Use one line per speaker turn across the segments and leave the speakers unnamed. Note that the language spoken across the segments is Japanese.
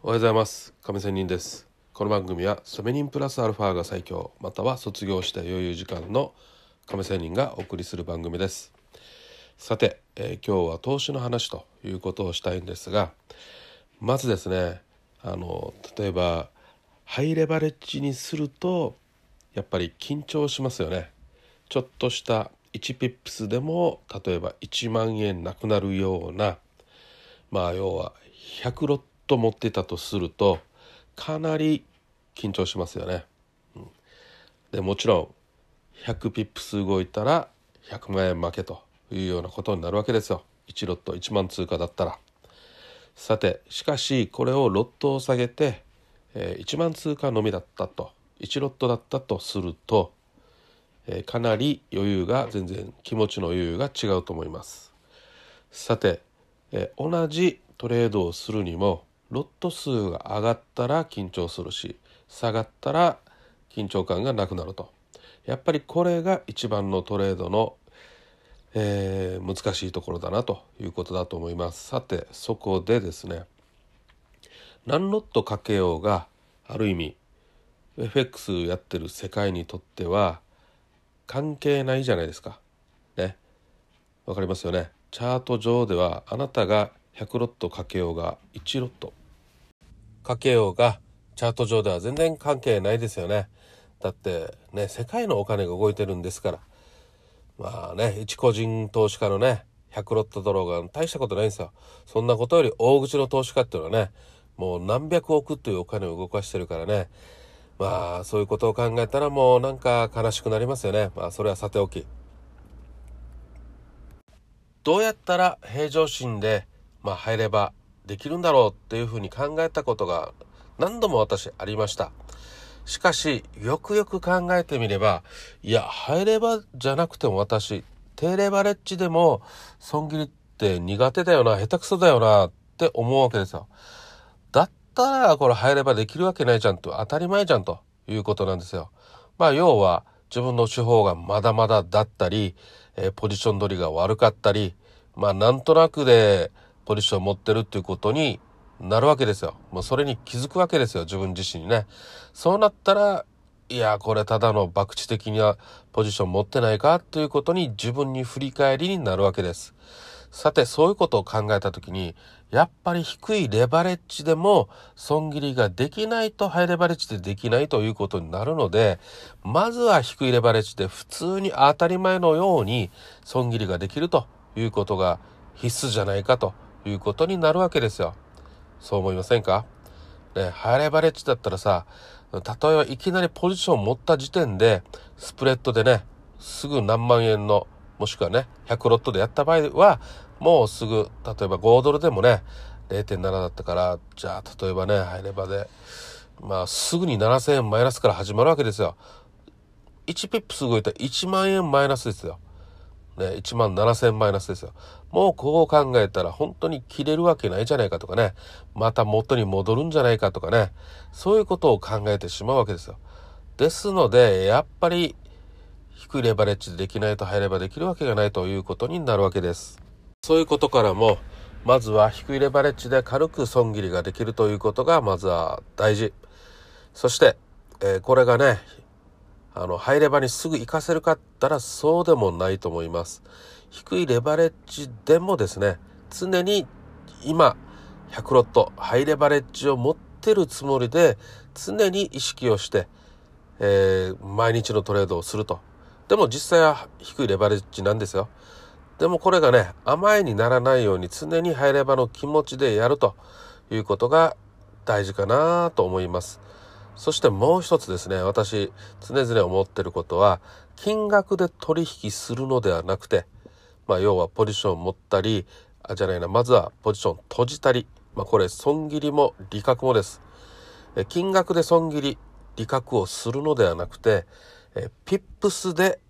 おはようございます。亀仙人です。この番組はソメニンプラスアルファが最強または卒業した余裕時間の亀仙人がお送りする番組です。さて、えー、今日は投資の話ということをしたいんですがまずですねあの例えばハイレバレッジにするとやっぱり緊張しますよね。ちょっとした1ピップスでも例えば1万円なくなるようなまあ要は100ロット持ってたとするとかなり緊張しますよね。うん、でもちろん100ピップス動いたら100万円負けというようなことになるわけですよ。1ロット1万通貨だったら。さてしかしこれをロットを下げて、えー、1万通貨のみだったと1ロットだったとすると、えー、かなり余裕が全然気持ちの余裕が違うと思います。さて、えー、同じトレードをするにもロット数が上がったら緊張するし下がったら緊張感がなくなると。やっぱりこれが一番のトレードの、えー、難しいところだなということだと思います。さてそこでですね何ロットかけようがある意味 FX やってる世界にとっては関係ないじゃないですか。ね。わかりますよね。チャート上ではあなたが100ロットかけようが1ロット。かけようがチャート上では全然関係ないですよね。だってね世界のお金が動いてるんですからまあね一個人投資家のね100ロットドローが大したことないんですよ。そんなことより大口の投資家っていうのはねもう何百億というお金を動かしてるからねまあそういうことを考えたらもうなんか悲しくなりますよね。まあそれはさておき。どうやったら平常心でまあ、入ればできるんだろうっていうふうに考えたことが何度も私ありました。しかし、よくよく考えてみれば、いや、入ればじゃなくても私、低レバレッジでも、損切りって苦手だよな、下手くそだよなって思うわけですよ。だったら、これ入ればできるわけないじゃんと、当たり前じゃんということなんですよ。まあ、要は、自分の手法がまだまだだったり、えー、ポジション取りが悪かったり、まあ、なんとなくで、ポジションを持ってるっていうことになるわけですよ。もうそれに気づくわけですよ、自分自身にね。そうなったら、いや、これただの博打的なポジション持ってないかということに自分に振り返りになるわけです。さて、そういうことを考えたときに、やっぱり低いレバレッジでも損切りができないとハイレバレッジでできないということになるので、まずは低いレバレッジで普通に当たり前のように損切りができるということが必須じゃないかということになるわけですよ。そう思いませんか？ね、ハイレバレッジだったらさ、例えばいきなりポジションを持った時点で、スプレッドでね、すぐ何万円の、もしくはね、100ロットでやった場合は、もうすぐ、例えば5ドルでもね、0.7だったから、じゃあ例えばね、ハイレバで、まあすぐに7000円マイナスから始まるわけですよ。1ピップス動いたら1万円マイナスですよ。ね、1万7000マイナスですよ。もうこう考えたら本当に切れるわけないじゃないかとかね、また元に戻るんじゃないかとかね、そういうことを考えてしまうわけですよ。ですので、やっぱり低いレバレッジでできないと入ればできるわけがないということになるわけです。そういうことからも、まずは低いレバレッジで軽く損切りができるということがまずは大事。そして、えー、これがね、あの、ハイレバにすぐ行かせるかったらそうでもないと思います。低いレバレッジでもですね、常に今、100ロット、ハイレバレッジを持ってるつもりで、常に意識をして、えー、毎日のトレードをすると。でも実際は低いレバレッジなんですよ。でもこれがね、甘いにならないように常にハイレバの気持ちでやるということが大事かなと思います。そしてもう一つですね、私常々思ってることは、金額で取引するのではなくて、まあ要はポジションを持ったり、あ、じゃないな、まずはポジション閉じたり、まあこれ損切りも利確もです。え金額で損切り、利確をするのではなくて、え pips で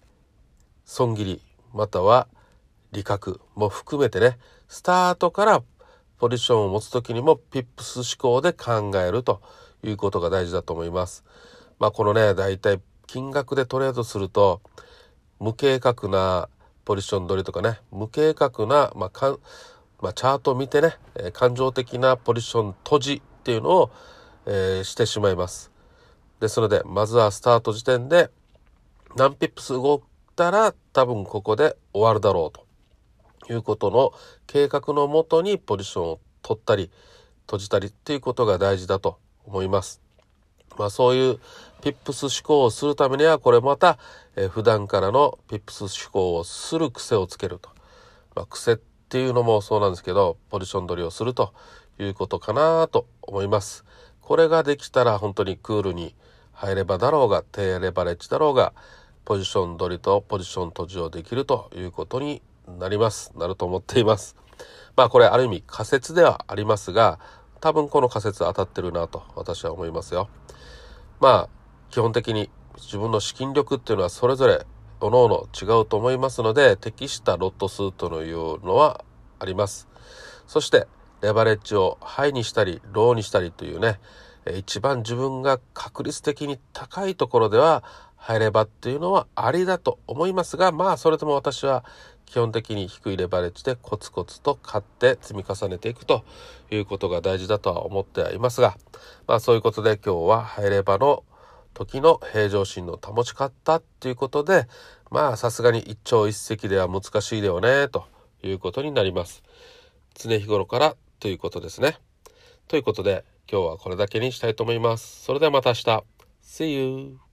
損切り、または利確も含めてね、スタートからポジションを持つ時にも pips 思考で考えるということが大事だと思います。まあこのね、だいたい金額でトレードすると、無計画なポジション取りとかね、無計画な、まあかんまあ、チャートを見てね、えー、感情的なポジション閉じっていうのを、えー、してしまいます。ですので、まずはスタート時点で何ピップス動いたら多分ここで終わるだろうということの計画のもとにポジションを取ったり閉じたりっていうことが大事だと思います。まあそういうピップス思考をするためにはこれまた、えー、普段からのピップス思考をする癖をつけると。まあ、癖っていうのもそうなんですけどポジション取りをするということかなと思います。これができたら本当にクールに入ればだろうが低レバレッジだろうがポジション取りとポジション閉じをできるということになります。なると思っています。まあこれある意味仮説ではありますが多分この仮説当たってるなと私は思いますよ。まあ基本的に自分の資金力っていうのはそれぞれ各々違うと思いますので適したロット数というのはあります。そしてレバレッジをハイにしたりローにしたりというね一番自分が確率的に高いところでは入ればっていうのはありだと思いますがまあそれとも私は基本的に低いレバレッジでコツコツと買って積み重ねていくということが大事だとは思ってはいますがまあそういうことで今日は入ればの時の平常心の保ち方っていうことでまあさすがに一朝一夕では難しいでよねということになります。常日頃からということですねということで今日はこれだけにしたいと思います。それではまた明日。See you.